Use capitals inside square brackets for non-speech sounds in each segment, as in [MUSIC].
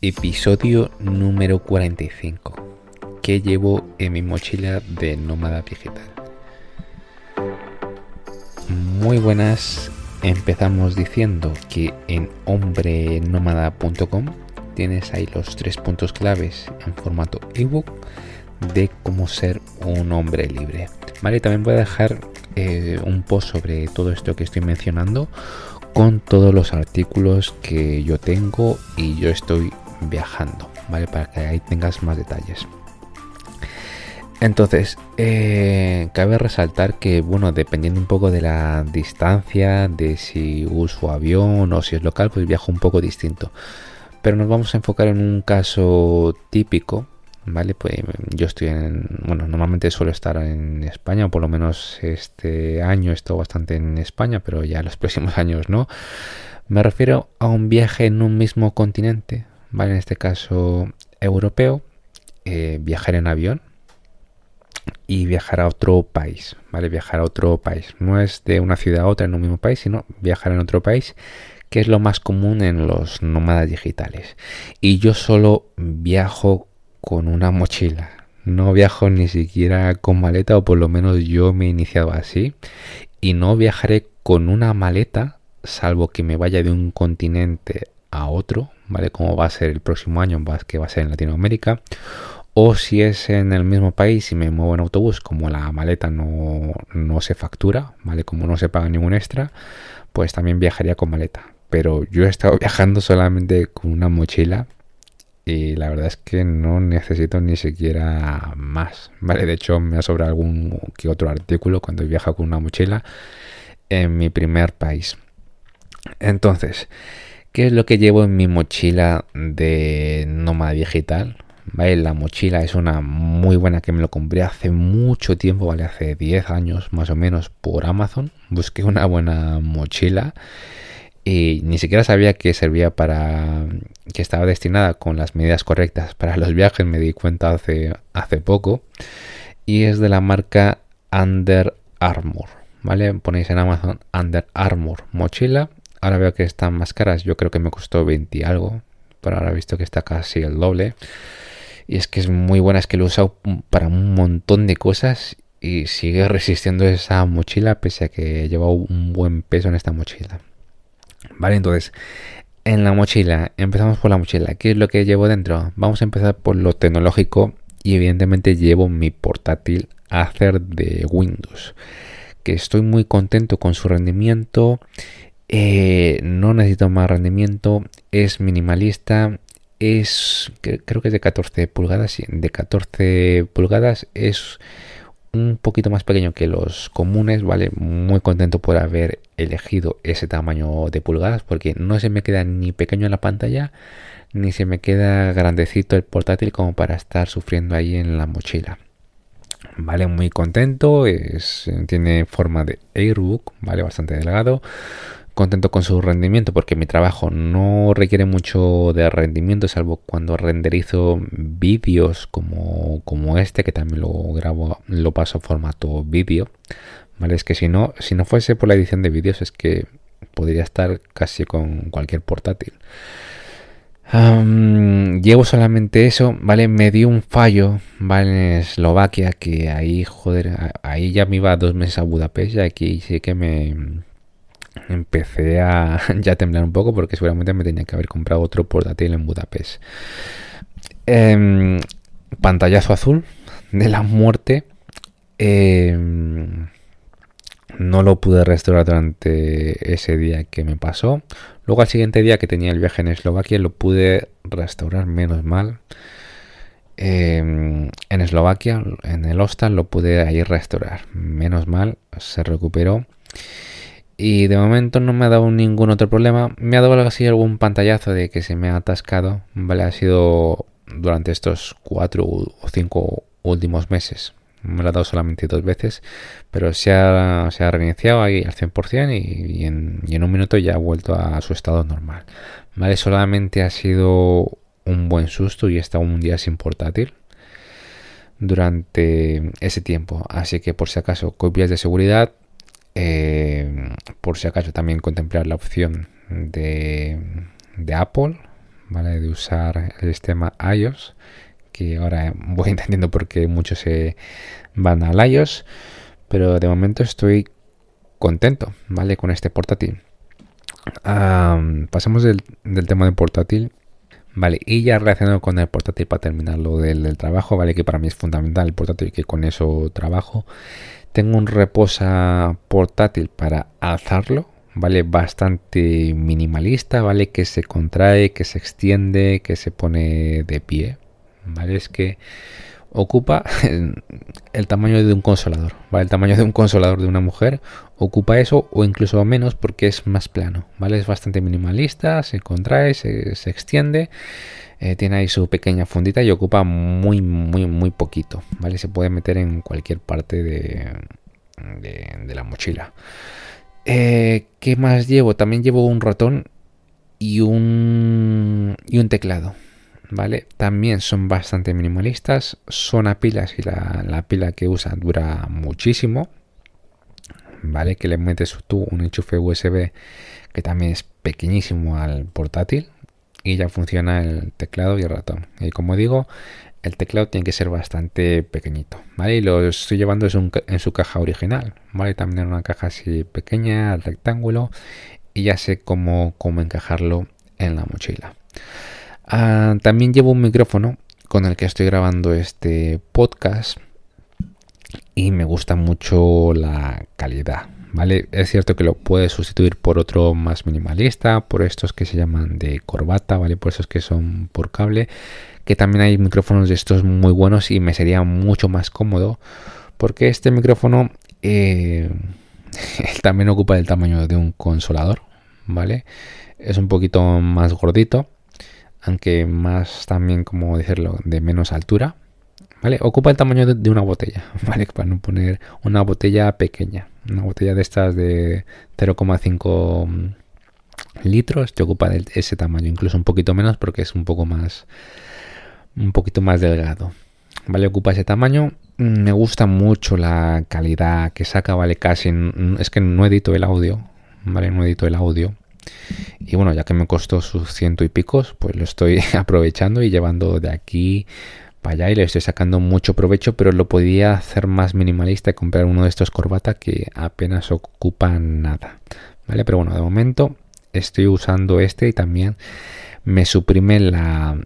Episodio número 45. ¿Qué llevo en mi mochila de nómada digital? Muy buenas. Empezamos diciendo que en hombrenómada.com tienes ahí los tres puntos claves en formato ebook de cómo ser un hombre libre. Vale, también voy a dejar eh, un post sobre todo esto que estoy mencionando con todos los artículos que yo tengo y yo estoy viajando, ¿vale? Para que ahí tengas más detalles. Entonces, eh, cabe resaltar que, bueno, dependiendo un poco de la distancia, de si uso avión o si es local, pues viajo un poco distinto. Pero nos vamos a enfocar en un caso típico, ¿vale? Pues yo estoy en, bueno, normalmente suelo estar en España, o por lo menos este año he bastante en España, pero ya los [LAUGHS] próximos años no. Me refiero a un viaje en un mismo continente, ¿vale? En este caso europeo, eh, viajar en avión y viajar a otro país, ¿vale? Viajar a otro país. No es de una ciudad a otra en un mismo país, sino viajar en otro país, que es lo más común en los nómadas digitales. Y yo solo viajo con una mochila. No viajo ni siquiera con maleta, o por lo menos yo me he iniciado así. Y no viajaré con una maleta, salvo que me vaya de un continente a otro, ¿vale? Como va a ser el próximo año, que va a ser en Latinoamérica. O si es en el mismo país y me muevo en autobús, como la maleta no, no se factura, ¿vale? Como no se paga ningún extra, pues también viajaría con maleta. Pero yo he estado [LAUGHS] viajando solamente con una mochila y la verdad es que no necesito ni siquiera más, ¿vale? De hecho, me ha sobrado algún que otro artículo cuando he viajado con una mochila en mi primer país. Entonces, ¿Qué es lo que llevo en mi mochila de nómada digital? ¿Vale? La mochila es una muy buena que me lo compré hace mucho tiempo, ¿vale? Hace 10 años más o menos por Amazon. Busqué una buena mochila y ni siquiera sabía que servía para que estaba destinada con las medidas correctas para los viajes, me di cuenta hace, hace poco. Y es de la marca Under Armour, ¿vale? Ponéis en Amazon Under Armour mochila Ahora veo que están más caras. Yo creo que me costó 20 y algo. Pero ahora he visto que está casi el doble. Y es que es muy buena. Es que lo he usado para un montón de cosas. Y sigue resistiendo esa mochila. Pese a que lleva un buen peso en esta mochila. Vale, entonces. En la mochila. Empezamos por la mochila. ¿Qué es lo que llevo dentro? Vamos a empezar por lo tecnológico. Y evidentemente llevo mi portátil Acer de Windows. Que estoy muy contento con su rendimiento eh, no necesito más rendimiento, es minimalista, es creo que es de 14 pulgadas, de 14 pulgadas es un poquito más pequeño que los comunes, ¿vale? Muy contento por haber elegido ese tamaño de pulgadas porque no se me queda ni pequeño en la pantalla ni se me queda grandecito el portátil como para estar sufriendo ahí en la mochila. Vale, muy contento, es, tiene forma de Airbook, vale, bastante delgado contento con su rendimiento porque mi trabajo no requiere mucho de rendimiento salvo cuando renderizo vídeos como, como este que también lo grabo lo paso a formato vídeo vale es que si no si no fuese por la edición de vídeos es que podría estar casi con cualquier portátil llevo solamente eso, ¿vale? Me dio un fallo, ¿vale? En Eslovaquia, que ahí, joder, ahí ya me iba dos meses a Budapest y aquí sí que me, empecé a [LAUGHS] ya temblar un poco porque seguramente me tenía que haber comprado otro portátil en Budapest. Em, pantallazo azul de la muerte. Em, no lo pude restaurar durante ese día que me pasó. Luego al siguiente día que tenía el viaje en Eslovaquia lo pude restaurar menos mal. Em, en Eslovaquia, en el hostal, lo pude ahí restaurar. Menos mal, se recuperó. Y de momento no me ha dado ningún otro problema. Me ha dado así algún pantallazo de que se me ha atascado. Vale, ha sido durante estos cuatro o cinco últimos meses. Me lo ha dado solamente dos veces. Pero se ha, se reiniciado ahí al 100% y, y en un minuto ya ha vuelto a su estado normal. Vale, solamente ha sido un buen susto y he estado un día sin portátil durante ese tiempo. Así que por si acaso, copias de seguridad eh, por si acaso también contemplar la opción de, Apple, ¿vale? De usar el sistema iOS, que ahora voy [LAUGHS] entendiendo por qué muchos se van al iOS, pero de momento estoy contento, ¿vale? Con este portátil. pasamos del, tema del portátil Vale, y ya relacionado con el portátil para terminar lo del, trabajo, vale, que para mí es fundamental el portátil que con eso trabajo. Tengo un reposa portátil para alzarlo, vale, bastante minimalista, vale, que se contrae, que se extiende, que se pone de pie, vale, es que ocupa [LAUGHS] el, tamaño de un consolador, ¿vale? El tamaño de un consolador de una mujer ocupa eso o incluso menos porque es más plano, ¿vale? Es bastante minimalista, se contrae, se, extiende, eh, tiene ahí su pequeña fundita y ocupa muy, muy, muy poquito, ¿vale? Se puede meter en cualquier parte de, de, la mochila. Eh, ¿Qué más llevo? También llevo un ratón y un, y un teclado, ¿vale? También son bastante minimalistas, son a pilas y la, pila que usa dura muchísimo, ¿vale? Que le metes tú un enchufe USB que también es pequeñísimo al portátil y ya funciona el teclado y el ratón. Y como digo, el teclado tiene que ser bastante pequeñito, ¿vale? Lo estoy llevando en su caja original, ¿vale? También en una caja así pequeña, rectángulo, y ya sé cómo, cómo encajarlo en la mochila. Ah, también llevo un micrófono con el que estoy grabando este podcast y me gusta mucho la calidad. Es cierto que lo puedes sustituir por otro más minimalista, por estos que se llaman de corbata, ¿vale? Por esos que son por cable, que también hay micrófonos de estos muy buenos y me sería mucho más cómodo porque este micrófono eh, [LAUGHS] también ocupa el tamaño de un consolador, ¿vale? Es un poquito más gordito aunque más también, como decirlo, de menos altura, ¿vale? Ocupa el tamaño de, una botella, [LAUGHS] ¿vale? Para no poner una botella pequeña, una botella de estas de 0,5 mm, litros, te ocupa ese tamaño, incluso un poquito menos porque es un poco más, un poquito más delgado, ¿vale? Ocupa ese tamaño. Mm, me gusta mucho la calidad que saca, ¿vale? Casi, es que no edito el audio, ¿vale? No edito el audio y bueno, ya que me costó sus ciento y picos, pues lo estoy [LAUGHS] aprovechando y llevando de aquí para allá y le estoy sacando mucho provecho, pero lo podía hacer más minimalista y comprar uno de estos corbata que apenas ocupan nada. ¿Vale? Pero bueno, de momento estoy usando este y también me suprime la,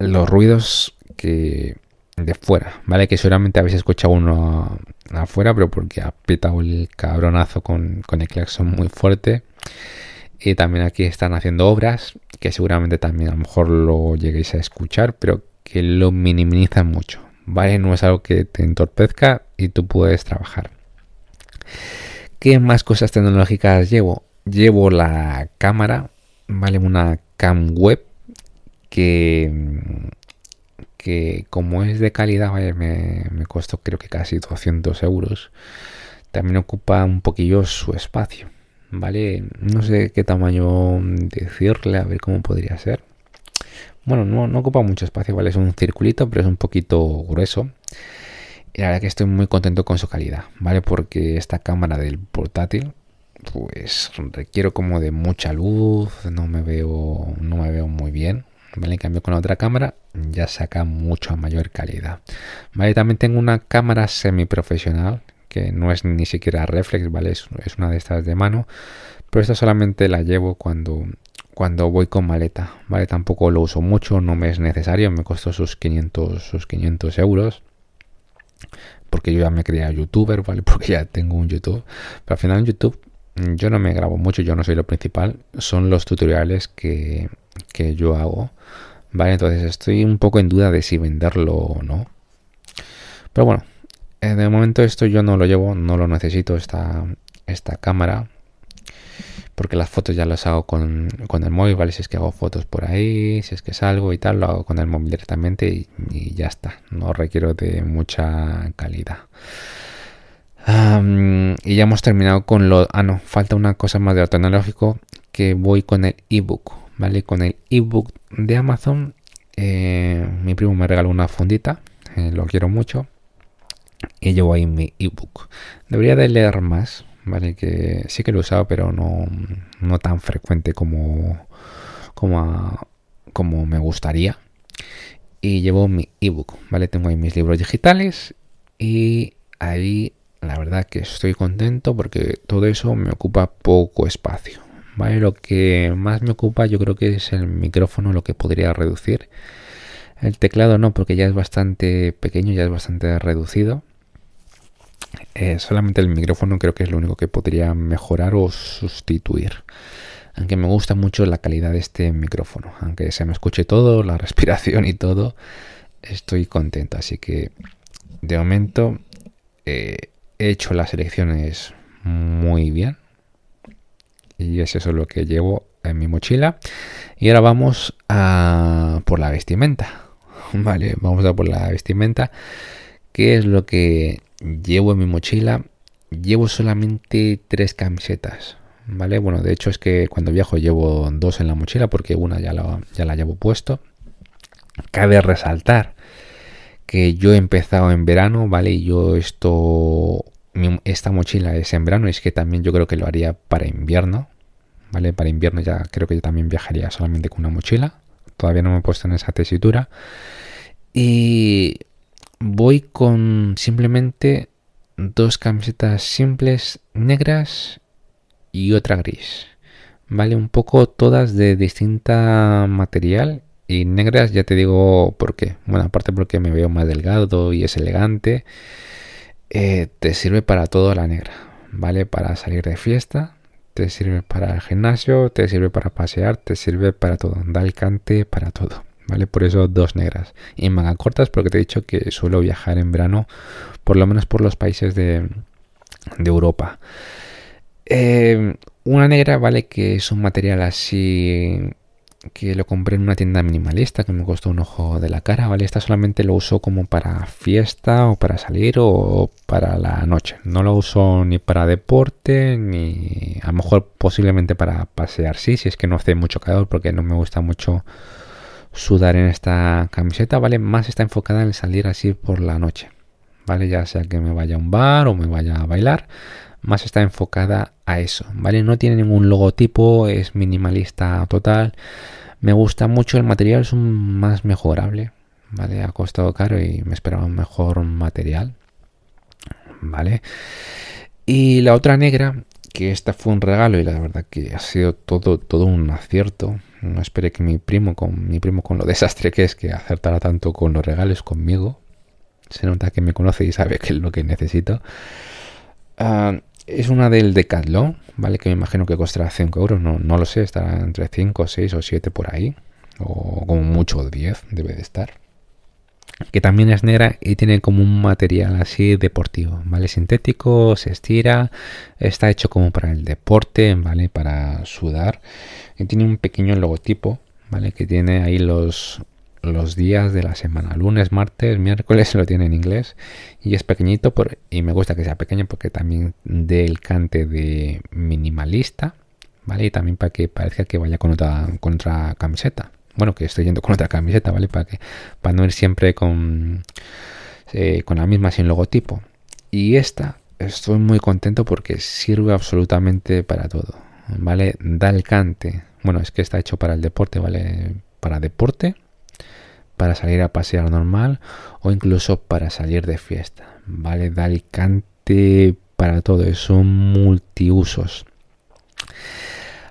los ruidos que de fuera, ¿vale? Que seguramente habéis escuchado uno afuera, pero porque ha petado el cabronazo con, con el claxon muy fuerte. Y también aquí están haciendo obras que seguramente también a lo mejor lo lleguéis a escuchar, pero que lo minimizan mucho. ¿Vale? No es algo que te entorpezca y tú puedes trabajar. ¿Qué más cosas tecnológicas llevo? Llevo la cámara, ¿vale? Una cam web que, que como es de calidad, me, me costó creo que casi 200 euros. También ocupa un poquillo su espacio. ¿vale? No sé qué tamaño decirle, a ver cómo podría ser. Bueno, no, ocupa mucho espacio, ¿vale? Es un circulito, pero es un poquito grueso. Y la que estoy muy contento con su calidad, ¿vale? Porque esta cámara del portátil, pues requiero como de mucha luz, no me veo, no me veo muy bien. En cambio con la otra cámara ya saca mucho mayor calidad. ¿Vale? También tengo una cámara semi profesional que no es ni siquiera reflex, ¿vale? Es, una de estas de mano, pero esta solamente la llevo cuando, cuando voy con maleta, ¿vale? Tampoco lo uso mucho, no me es necesario, me costó sus 500, sus 500 euros, porque yo ya me creía youtuber, ¿vale? [LAUGHS] Porque ya tengo un YouTube, pero al final en YouTube yo no me grabo mucho, yo no soy lo principal, son los tutoriales que, que yo hago, ¿vale? Entonces estoy un poco en duda de si venderlo o no. Pero bueno, eh, de momento esto yo no lo llevo, no lo necesito esta, esta cámara. Porque las fotos ya las hago con, el móvil, ¿vale? Si es que hago fotos por ahí, si es que salgo y tal, lo hago con el móvil directamente y, ya está. No requiero de mucha calidad. y ya hemos terminado con lo... Ah, no, falta una cosa más de lo tecnológico que voy con el ebook, ¿vale? Con el ebook de Amazon. Eh, mi primo me regaló una fundita, eh, lo quiero mucho y llevo ahí mi ebook. Debería de leer más, ¿vale? Que sí que lo he usado, pero no, no tan frecuente como, como, como me gustaría. Y llevo mi ebook, ¿vale? Tengo ahí mis libros digitales y ahí la verdad que estoy contento porque todo eso me ocupa poco espacio. ¿Vale? Lo que más me ocupa yo creo que es el micrófono, lo que podría reducir. El teclado no, porque ya es bastante pequeño, ya es bastante reducido. Eh, solamente el micrófono creo que es lo único que podría mejorar o sustituir. Aunque me gusta mucho la calidad de este micrófono. Aunque se me escuche todo, la [LAUGHS] respiración y todo, estoy contento. Así que de momento eh, he hecho las elecciones muy bien. Y es eso lo que llevo en mi mochila. Y ahora vamos a por la vestimenta. [LAUGHS] Vale, vamos a por la vestimenta. ¿Qué es lo que llevo en mi mochila? Llevo solamente tres camisetas. ¿Vale? Bueno, de hecho es que cuando viajo llevo dos en la mochila porque una ya la, ya la llevo puesto. Cabe resaltar que yo he empezado en verano, ¿vale? Y yo esto, esta mochila es en verano, es que también yo creo que lo haría para invierno, ¿vale? Para invierno ya creo que yo también viajaría solamente con una mochila. Todavía no me he puesto en esa tesitura. Y voy con simplemente dos camisetas simples negras y otra gris. Vale, un poco todas de distinta material y negras ya te digo por qué. Bueno, aparte porque me veo más delgado y es elegante. Eh, te sirve para todo la negra. ¿Vale? Para salir de fiesta. Te sirve para el gimnasio. Te sirve para pasear. Te sirve para todo. Da el cante para todo. ¿Vale? Por eso dos negras. Y manga cortas porque te he dicho que suelo viajar en verano. Por lo menos por los países de, de Europa. Eh, una negra, vale, que es un material así que lo compré en una tienda minimalista que me costó un ojo de la cara, ¿vale? Esta solamente lo uso como para fiesta o para salir o para la noche. No lo uso ni para deporte ni a lo mejor posiblemente para pasear, sí, si es que no hace mucho calor porque no me gusta mucho sudar en esta camiseta, ¿vale? Más está enfocada en salir así por la noche, ¿vale? Ya sea que me vaya a un bar o me vaya a bailar, más está enfocada a eso, ¿vale? No tiene ningún logotipo, es minimalista total. Me gusta mucho el material, es un más mejorable, ¿vale? Ha costado caro y me esperaba un mejor material, ¿vale? Y la otra negra, que esta fue un regalo y la verdad que ha sido todo, todo un acierto. No esperé que mi primo, con mi primo con lo desastre que es, que acertara tanto con los regalos conmigo. Se nota que me conoce y sabe que es lo que necesito. Ah, es una del Decathlon, ¿vale? Que me imagino que costará 5 euros, no, no lo sé, estará entre 5, 6 o 7 por ahí. O como mucho 10 debe de estar. Que también es negra y tiene como un material así deportivo, ¿vale? Sintético, se estira, está hecho como para el deporte, ¿vale? Para sudar. Y tiene un pequeño logotipo, ¿vale? Que tiene ahí los, los días de la semana. Lunes, martes, miércoles [LAUGHS] lo tiene en inglés y es pequeñito por, y me gusta que sea pequeño porque también dé el cante de minimalista, ¿vale? Y también para que parezca que vaya con otra, con otra camiseta. Bueno, que estoy yendo con otra camiseta, ¿vale? Para que para no ir siempre con, eh, con la misma sin logotipo. Y esta estoy muy contento porque sirve absolutamente para todo, ¿vale? Da el cante. Bueno, es que está hecho para el deporte, ¿vale? Para deporte para salir a pasear normal o incluso para salir de fiesta. ¿Vale? Da cante para todo, son multiusos.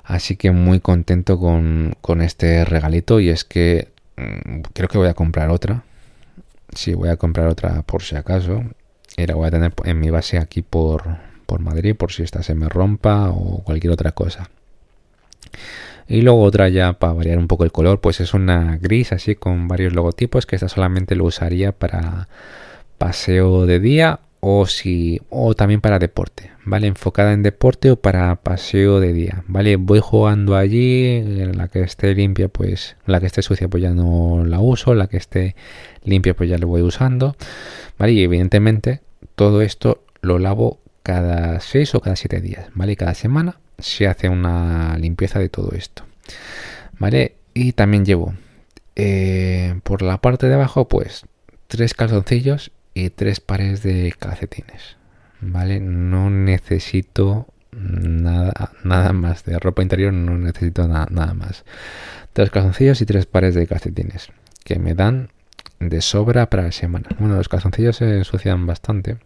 Así que muy contento con, este regalito y es que mm, creo que voy a comprar otra. Sí, voy a comprar otra por si acaso. Y la voy a tener en mi base aquí por, por Madrid por si esta se me rompa o cualquier otra cosa. Y luego otra ya para variar un poco el color, pues es una gris así con varios logotipos que esta solamente lo usaría para paseo de día o si o también para deporte, ¿vale? Enfocada en deporte o para paseo de día, ¿vale? Voy jugando allí, la que esté limpia pues la que esté sucia pues ya no la uso, la que esté limpia pues ya lo voy usando, ¿vale? Y evidentemente todo esto lo lavo cada 6 o cada 7 días, ¿vale? Cada semana se hace una limpieza de todo esto. ¿Vale? Y también llevo eh, por la parte de abajo, pues, tres calzoncillos y tres pares de calcetines. ¿Vale? No necesito Nada, nada más. De ropa interior no necesito nada más. Tres calzoncillos y tres pares de calcetines. Que me dan de sobra para la semana. Bueno, los calzoncillos se ensucian bastante.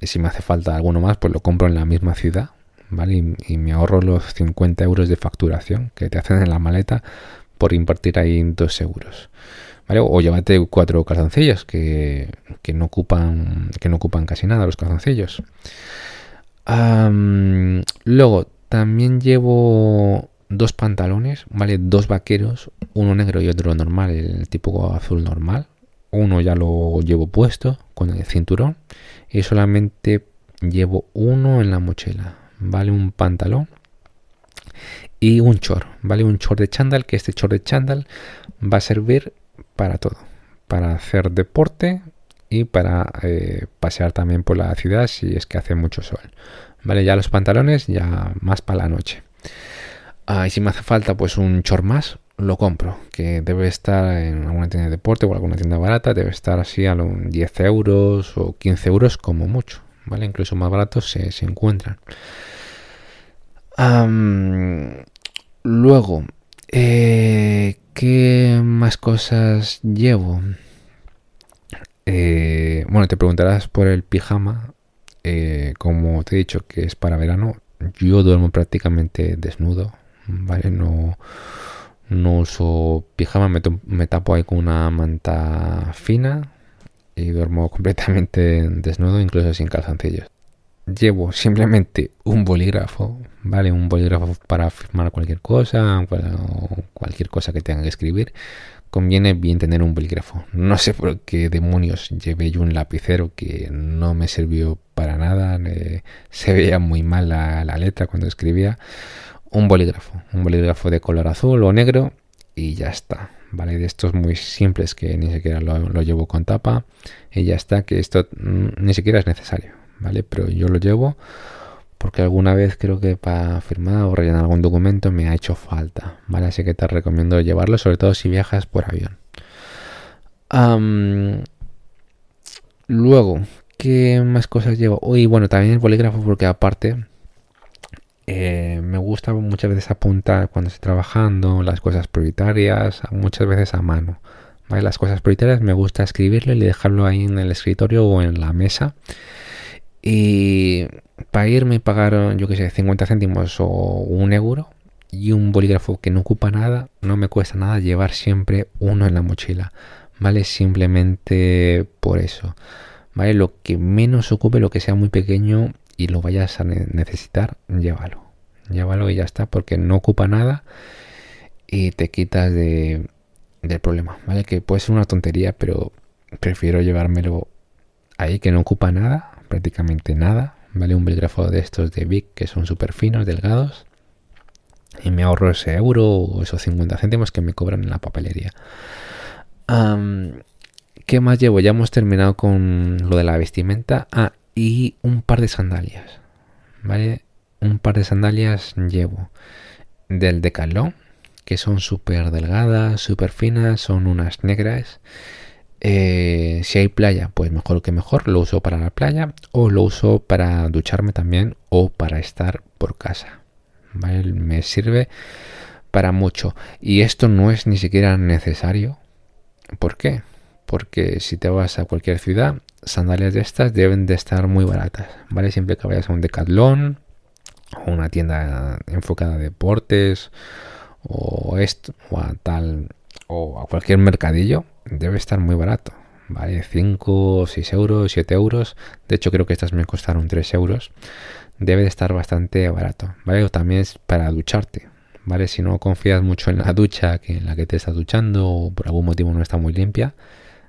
Y si me hace falta alguno más, pues lo compro en la misma ciudad. ¿Vale? Y, me ahorro los 50 euros de facturación que te hacen en la maleta por invertir ahí 2 euros. O llévate cuatro calzoncillos que, que, no ocupan, que no ocupan casi nada los calzoncillos. luego, también llevo dos pantalones, ¿vale? Dos vaqueros, uno negro y otro normal, el tipo azul normal. Uno ya lo llevo puesto con el cinturón y solamente llevo uno en la mochila, ¿vale? Un pantalón y un short, ¿vale? Un short de chándal, que este short de chándal va a servir para todo, para hacer deporte y para eh, pasear también por la ciudad si es que hace mucho sol. Vale, ya los pantalones ya más para la noche. Ah, y si me hace falta pues un short más, lo compro, que debe estar en alguna tienda de deporte o alguna tienda barata, debe estar así a los 10 euros o 15 euros como mucho, ¿vale? Incluso más baratos se, encuentran. luego, eh, ¿qué más cosas llevo? Eh, bueno, te preguntarás por el pijama. Eh, como te he dicho que es para verano, yo duermo prácticamente desnudo, ¿vale? No no uso pijama, me, tapo ahí con una manta fina y duermo [LAUGHS] completamente desnudo, incluso sin calzoncillos. Llevo simplemente un bolígrafo, ¿vale? Un bolígrafo para firmar cualquier cosa, cualquier cosa que tenga que escribir. Conviene bien tener un bolígrafo. No sé por qué demonios llevé yo un lapicero que no me sirvió para nada. se veía muy mal la letra cuando escribía un bolígrafo, un bolígrafo de color azul o negro y ya está. ¿Vale? De estos muy simples que ni siquiera lo, llevo con tapa y ya está, que esto mm, ni siquiera es necesario, ¿vale? Pero yo lo llevo porque alguna vez creo que para firmar o rellenar algún documento me ha hecho falta, ¿vale? Así que te recomiendo llevarlo, sobre todo si viajas por avión. luego, ¿qué más cosas llevo? Uy, bueno, también el bolígrafo porque aparte eh, me gusta muchas veces apuntar cuando estoy trabajando las cosas prioritarias, muchas veces a mano. Las cosas prioritarias me gusta escribirlo y dejarlo ahí en el escritorio o en la mesa. Y para irme y pagar, yo que sé, 50 céntimos o un euro y un bolígrafo que no ocupa nada, no me cuesta nada llevar siempre uno en la mochila. ¿Vale? Simplemente por eso. ¿Vale? Lo que menos ocupe, lo que sea muy pequeño y lo vayas a necesitar, llévalo. Llévalo y ya está, porque no ocupa nada y te quitas de, del problema, ¿vale? Que puede ser una tontería, pero prefiero llevármelo ahí que no ocupa nada, prácticamente nada, ¿vale? Un bolígrafo de estos de Big que son súper finos, delgados. Y me ahorro ese euro o esos 50 céntimos que me cobran en la papelería. ¿Qué más llevo? Ya hemos terminado con lo de la vestimenta. Ah, y un par de sandalias. ¿Vale? Un par de sandalias llevo del Decathlon, que son súper delgadas, súper finas, son unas negras. Eh, si hay playa, pues mejor que mejor, lo uso para la playa o lo uso para ducharme también o para estar por casa. ¿Vale? Me sirve para mucho. Y esto no es ni siquiera necesario. ¿Por qué? Porque si te vas a cualquier ciudad sandalias de estas deben de estar muy baratas, ¿vale? Siempre que vayas a un Decathlon o una tienda enfocada a deportes o esto o a tal o a cualquier mercadillo debe estar muy barato, ¿vale? 5, 6 euros, 7 euros. De hecho creo que estas me costaron 3 euros. Debe de estar bastante barato, ¿vale? O también es para ducharte, ¿vale? Si no confías mucho en la ducha que en la que te estás duchando o por algún motivo no está muy limpia,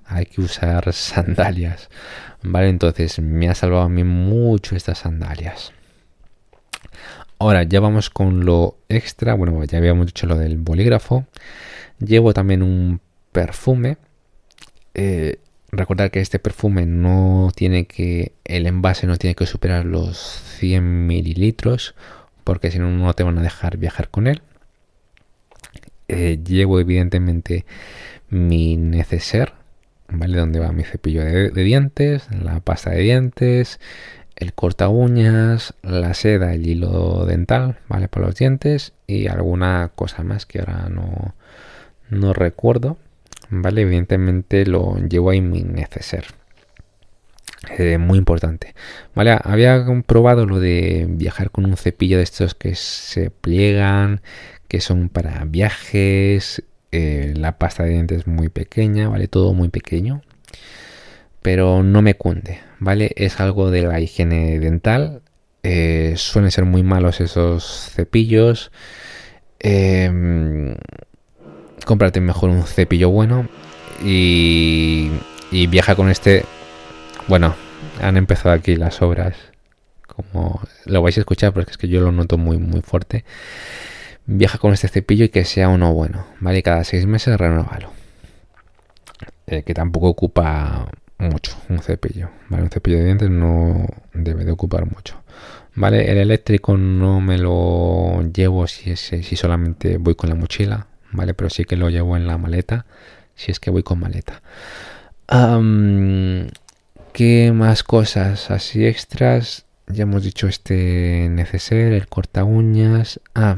hay que usar [LAUGHS] sandalias. Vale, entonces me ha salvado a mí mucho estas sandalias. Ahora ya vamos con lo extra. Bueno, ya habíamos dicho lo del bolígrafo. Llevo también un perfume. Eh, recordar que este perfume no tiene que. El envase no tiene que superar los 100 mililitros. Porque si no, no te van a dejar viajar con él. Eh, llevo evidentemente mi neceser ¿vale? Donde va mi cepillo de, dientes, la pasta de dientes, el corta uñas, la seda, el hilo dental, ¿vale? Para los dientes y alguna cosa más que ahora no, no recuerdo, ¿vale? Evidentemente lo llevo ahí mi neceser. Eh, muy importante. Vale, había probado lo de viajar con un cepillo de estos que se pliegan, que son para viajes. Eh, la pasta de dientes muy pequeña, vale, todo muy pequeño. Pero no me cunde, ¿vale? Es algo de la higiene dental. Eh, suelen ser muy malos esos cepillos. Em, cómprate mejor un cepillo bueno y, viaja con este. Bueno, han empezado aquí las obras. Como lo vais a escuchar, porque es que yo lo noto muy, muy fuerte. Viaja con este cepillo y que sea uno bueno, ¿vale? Cada seis meses renuévalo. Eh, que tampoco ocupa mucho un cepillo, ¿vale? Un cepillo de dientes no debe de ocupar mucho. ¿Vale? El eléctrico no me lo llevo si solamente voy con la mochila, ¿vale? Pero sí que lo llevo en la maleta, si es que voy con maleta. ¿Qué más cosas así extras? Ya hemos dicho este neceser, el corta uñas. Ah,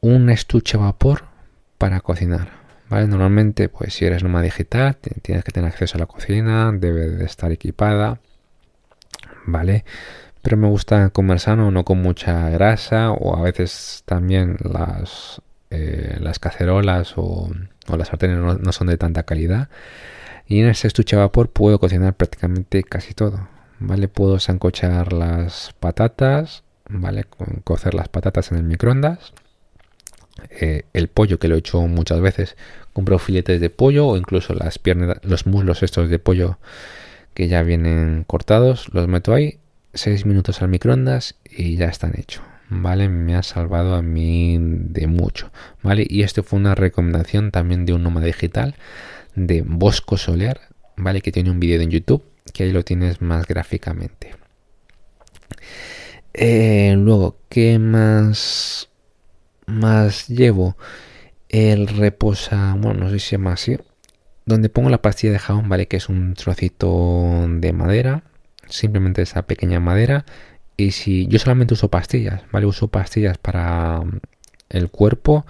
un estuche a vapor para cocinar. ¿Vale? Normalmente, pues si eres nómada digital, tienes que tener acceso a la cocina, debe de estar equipada. ¿Vale? Pero me gusta comer sano, no con mucha grasa, o a veces también las, eh, las cacerolas o, las sartenes no, son de tanta calidad. Y en este estuche a vapor puedo cocinar prácticamente casi todo. ¿Vale? Puedo sancochar las patatas, ¿vale? Cocer las patatas en el microondas. Eh, el pollo que lo he hecho muchas veces compro filetes de pollo o incluso las piernas los muslos estos de pollo que ya vienen cortados los meto ahí 6 minutos al microondas y ya están hechos vale me ha salvado a mí de mucho vale y esto fue una recomendación también de un nómada digital de Bosco Soler vale que tiene un vídeo en YouTube que ahí lo tienes más gráficamente eh, luego qué más más llevo el reposa, bueno, no sé si se llama así, donde pongo la pastilla de jabón, ¿vale? Que es un trocito de madera, simplemente esa pequeña madera. Y si yo solamente uso pastillas, ¿vale? Uso pastillas para mm, el cuerpo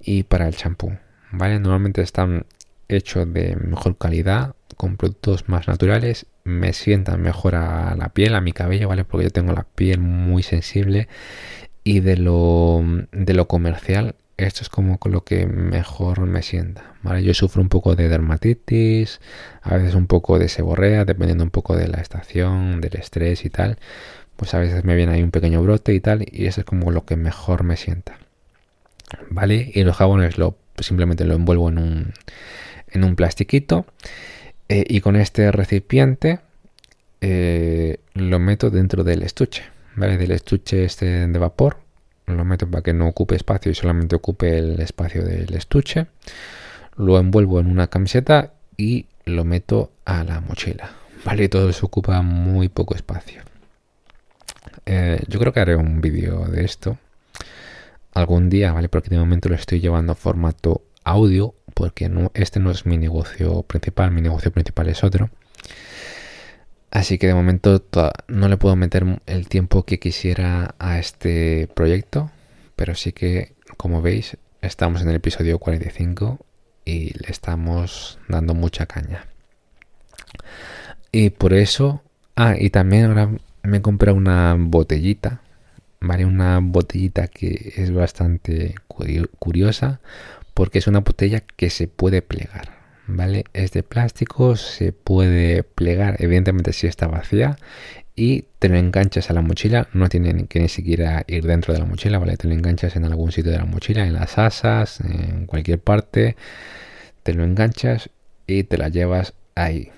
y para el champú, ¿vale? Normalmente están hechos de mejor calidad, con productos más naturales, me sientan mejor a la piel, a mi cabello, ¿vale? Porque yo tengo la piel muy sensible y de lo, de lo comercial, esto es como lo que mejor me sienta. ¿vale? Yo sufro un poco de dermatitis, a veces un poco de seborrea, dependiendo un poco de la estación, del estrés y tal. Pues a veces me viene ahí un pequeño brote y tal, y eso es como lo que mejor me sienta. ¿Vale? Y los jabones lo, simplemente lo envuelvo en un, en un plastiquito eh, y con este recipiente eh, lo meto dentro del estuche. Del estuche este de vapor. Lo meto para que no ocupe espacio y solamente ocupe el espacio del estuche. Lo envuelvo en una camiseta y lo meto a la mochila. Vale, todo eso ocupa muy poco espacio. Eh, yo creo que haré un vídeo de esto algún día, ¿vale? Porque de momento lo estoy llevando a formato audio porque este no es mi negocio principal, mi negocio principal es otro. Así que de momento no le puedo meter el tiempo que quisiera a este proyecto, pero sí que, como veis, estamos en el episodio 45 y le estamos dando mucha caña. Y por eso, ah, y también ahora me compré una botellita, ¿vale? Una botellita que es bastante curiosa porque es una botella que se puede plegar. ¿vale? Es de plástico, se puede plegar, evidentemente si está vacía, y te lo enganchas a la mochila, no tiene que ni siquiera ir dentro de la mochila, ¿vale? Te lo enganchas en algún sitio de la mochila, en las asas, en cualquier parte, te lo enganchas y te la llevas ahí.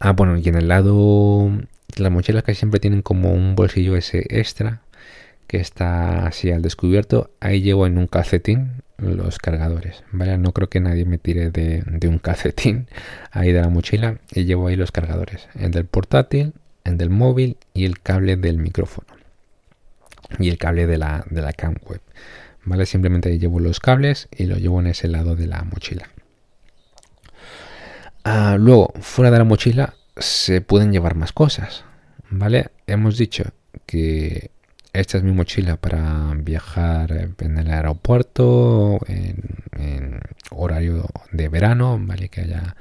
Ah, bueno, y en el lado, las mochilas que siempre tienen como un bolsillo ese extra, que está así al descubierto, ahí llevo en un calcetín los cargadores, ¿vale? No creo que nadie me tire de, un calcetín ahí de la mochila y llevo ahí los cargadores, el del portátil, el del móvil y el cable del micrófono y el cable de la, de la cam web, ¿vale? Simplemente llevo los cables y lo llevo en ese lado de la mochila. Ah, luego, fuera de la mochila se pueden llevar más cosas, ¿vale? Hemos dicho que esta es mi mochila para viajar en el aeropuerto en, horario de verano, ¿vale? Que haya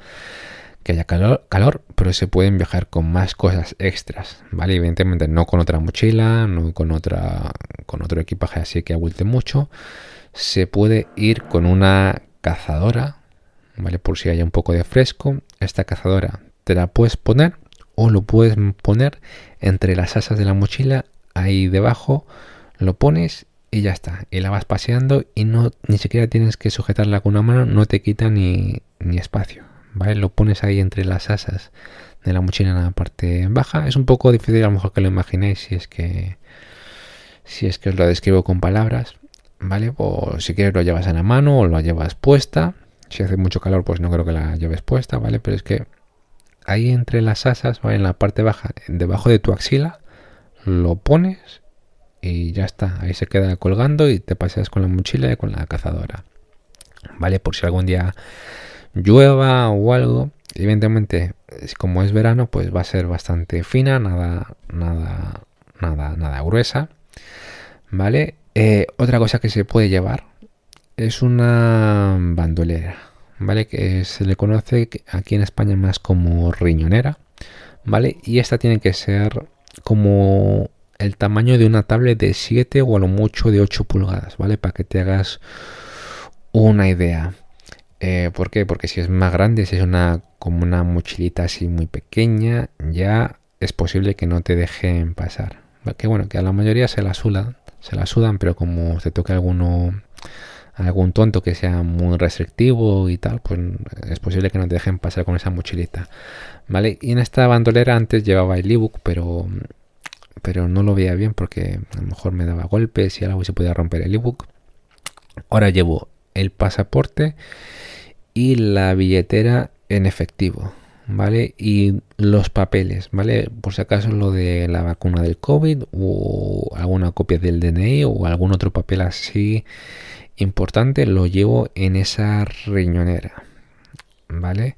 que haya calor, calor, pero se pueden viajar con más cosas extras, ¿vale? Evidentemente no con otra mochila, no con otra con otro equipaje así que abuelte mucho. Se puede ir con una cazadora, ¿vale? Por si haya un poco de fresco. Esta cazadora te la puedes poner o lo puedes poner entre las asas de la mochila ahí debajo, lo pones y ya está. Y la vas paseando y no ni siquiera tienes que sujetarla con una mano, no te quita ni, ni espacio. ¿Vale? Lo pones ahí entre las asas de la mochila en la parte baja. Es un poco difícil a lo mejor que lo imaginéis si es que si es que os lo describo con palabras. ¿Vale? O si quieres lo llevas en la mano o lo llevas puesta. Si hace mucho calor, pues no creo que la lleves puesta, ¿vale? Pero es que ahí entre las asas, ¿vale? En la parte baja, debajo de tu axila, lo pones y ya está. Ahí se queda colgando y te paseas con la mochila y con la cazadora. ¿Vale? Por si algún día llueva o algo. Evidentemente, como es verano, pues va a ser bastante fina, nada, nada, nada, nada gruesa. ¿Vale? Eh, otra cosa que se puede llevar es una bandolera. ¿Vale? Que se le conoce aquí en España más como riñonera. ¿Vale? Y esta tiene que ser como el tamaño de una tablet de 7 o a lo mucho de 8 pulgadas, ¿vale? Para que te hagas una idea. Eh, ¿Por qué? Porque si es más grande, si es una como una mochilita así muy pequeña, ya es posible que no te dejen pasar. Que bueno, que a la mayoría se la sudan, se la sudan, pero como te toque alguno algún tonto que sea muy restrictivo y tal, pues es posible que no te dejen pasar con esa mochilita. ¿Vale? Y en esta bandolera antes llevaba el ebook, pero pero no lo veía bien porque a lo mejor me daba golpes y algo se podía romper el ebook. Ahora llevo el pasaporte y la billetera en efectivo, ¿vale? Y los papeles, ¿vale? Por si acaso lo de la vacuna del COVID o alguna copia del DNI o algún otro papel así importante lo llevo en esa riñonera, ¿vale?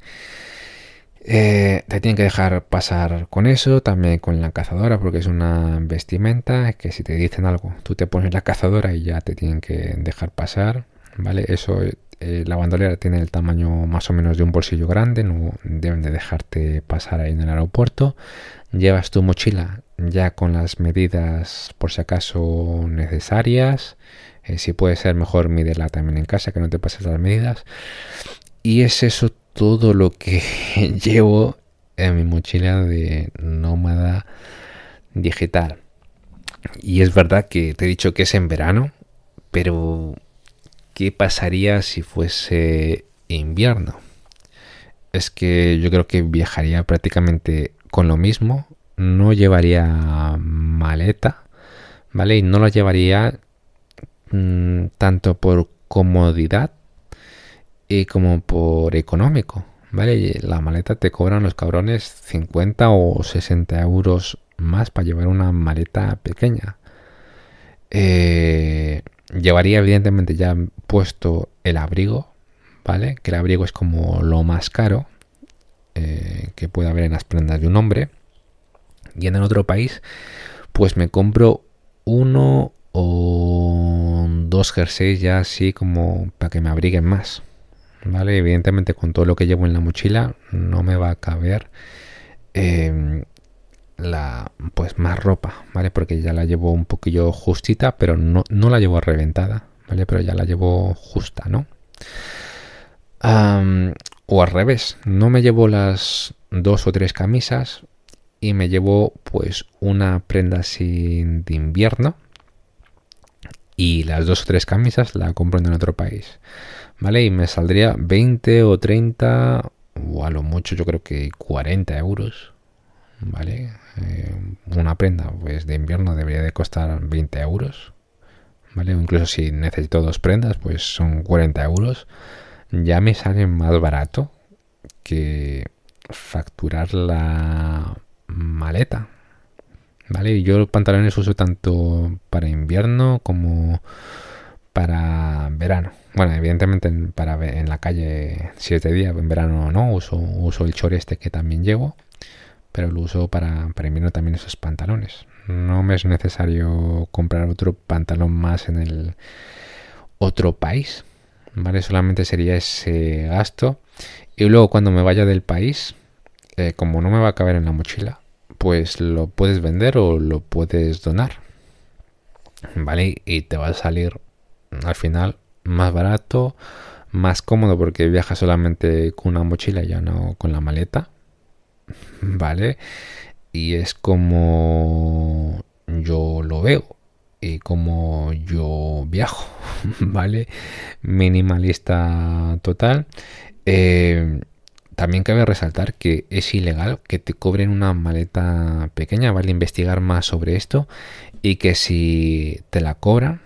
Eh, te tienen que dejar pasar con eso, también con la cazadora, porque es una vestimenta que si te dicen algo, tú te pones la cazadora y ya te tienen que dejar pasar, ¿vale? Eso, eh, la bandolera tiene el tamaño más o menos de un bolsillo grande, no deben de dejarte pasar ahí en el aeropuerto. Llevas tu mochila ya con las medidas por si acaso necesarias. Eh, si puede ser mejor, mídela también en casa, que no te pases las medidas. Y es eso todo lo que [LAUGHS] llevo en mi mochila de nómada digital. Y es verdad que te he dicho que es en verano, pero ¿qué pasaría si fuese invierno? Es que yo creo que viajaría prácticamente con lo mismo, no llevaría maleta, ¿vale? Y no lo llevaría mm, tanto por comodidad y como por económico, ¿vale? La maleta te cobran los cabrones 50 o 60 euros más para llevar una maleta pequeña. Eh, llevaría evidentemente ya puesto el abrigo, ¿vale? Que el abrigo es como lo más caro eh, que puede haber en las prendas de un hombre. Y en el otro país, pues me compro uno o dos jerseys ya así como para que me abriguen más. ¿vale? Evidentemente con todo lo que llevo en la mochila no me va a caber em, la pues más ropa, ¿vale? Porque ya la llevo un poquillo justita, pero no, no la llevo reventada, ¿vale? Pero ya la llevo justa, ¿no? o al revés, no me llevo las dos o tres camisas y me llevo pues una prenda así de invierno y las dos o tres camisas la compro en otro país. ¿vale? Y me saldría 20 o 30 o a lo mucho yo creo que 40 euros, ¿vale? Eh, una prenda pues de invierno debería de costar 20 euros, ¿vale? Incluso si necesito dos prendas pues son 40 euros. Ya me sale más barato que facturar la maleta, ¿vale? Yo los pantalones uso tanto para invierno como para verano. Bueno, evidentemente para en la calle si es de día, en verano no, uso, el chor este que también llevo. pero lo uso para, para invierno también esos pantalones. No me es necesario comprar otro pantalón más en el otro país, ¿vale? Solamente sería ese gasto. Y luego cuando me vaya del país, eh, como no me va a caber en la mochila, pues lo puedes vender o lo puedes donar, ¿vale? Y te va a salir al final más barato, más cómodo porque viajas solamente con una mochila, ya no con la maleta, [LAUGHS] ¿vale? Y es como yo lo veo y como yo viajo, [LAUGHS] ¿vale? Minimalista total. Eh, también cabe resaltar que es ilegal que te cobren una maleta pequeña, ¿vale? Investigar más sobre esto y que si te la cobran,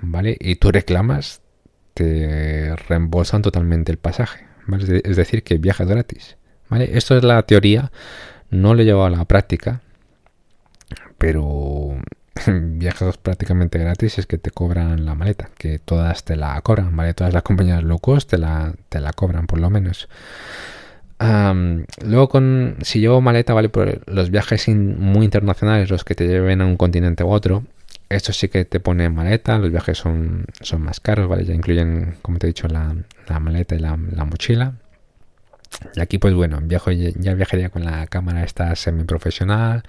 ¿vale? Y tú reclamas, te reembolsan totalmente el pasaje, ¿vale? Es decir, que viajas gratis, ¿vale? Esto es la teoría, no lo he llevado a la práctica, pero [LAUGHS] viajas prácticamente gratis es que te cobran la maleta, que todas te la cobran, ¿vale? Todas las compañías low cost te la, te la cobran por lo menos. Luego con si llevo maleta, ¿vale? Por los viajes muy internacionales, los que te lleven a un continente u otro, esto sí que te pone maleta, los viajes son, son más caros, ¿vale? Ya incluyen, como te he dicho, la, maleta y la, mochila. Y aquí, pues bueno, viajo, ya viajaría con la cámara esta semi-profesional,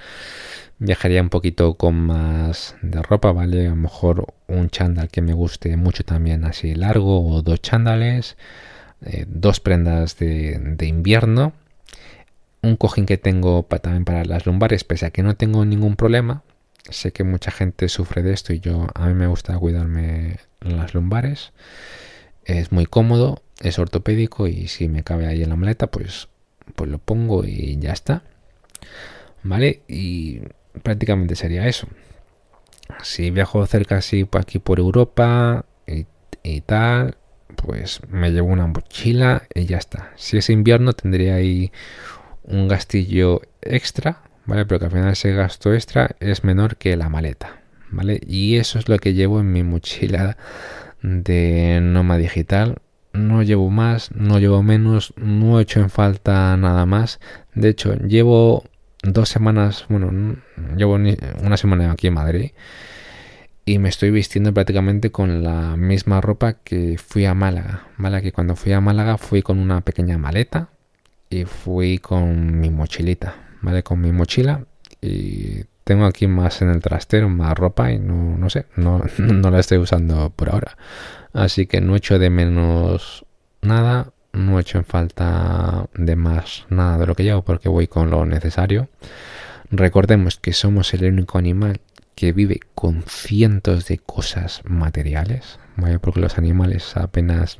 viajaría un poquito con más de ropa, ¿vale? A lo mejor un chándal que me guste mucho también así largo o dos chándales, eh, dos prendas de, invierno, un cojín que tengo también para las lumbares, pese a que no tengo ningún problema, sé que mucha gente sufre de esto y yo a mí me gusta cuidarme las lumbares. Es muy cómodo, es ortopédico y si me cabe ahí en la maleta, pues, pues lo pongo y ya está. ¿Vale? Y prácticamente sería eso. Si viajo cerca así por aquí por Europa y tal, pues me llevo una mochila y ya está. Si es invierno tendría ahí un gastillo extra ¿vale? Pero que al final ese gasto extra es menor que la maleta, ¿vale? Y eso es lo que llevo en mi mochila de Noma Digital. No llevo más, no llevo menos, no he hecho en falta nada más. De hecho, llevo dos semanas, bueno, llevo una semana aquí en Madrid y me estoy vistiendo prácticamente con la misma ropa que fui a Málaga. ¿vale? Que cuando fui a Málaga fui con una pequeña maleta y fui con mi mochilita. ¿vale? Con mi mochila y tengo aquí más en el trastero, más ropa y no, no sé, no, [LAUGHS] no la estoy usando por ahora. Así que no echo de menos nada, no echo en falta de más nada de lo que llevo porque voy con lo necesario. Recordemos que somos el único animal que vive con cientos de cosas materiales, porque los animales apenas,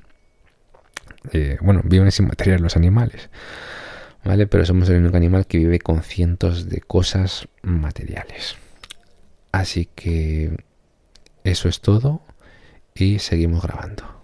eh, bueno, viven sin material los animales. ¿vale? Pero somos el único animal que vive con cientos de cosas materiales. Así que eso es todo y seguimos grabando.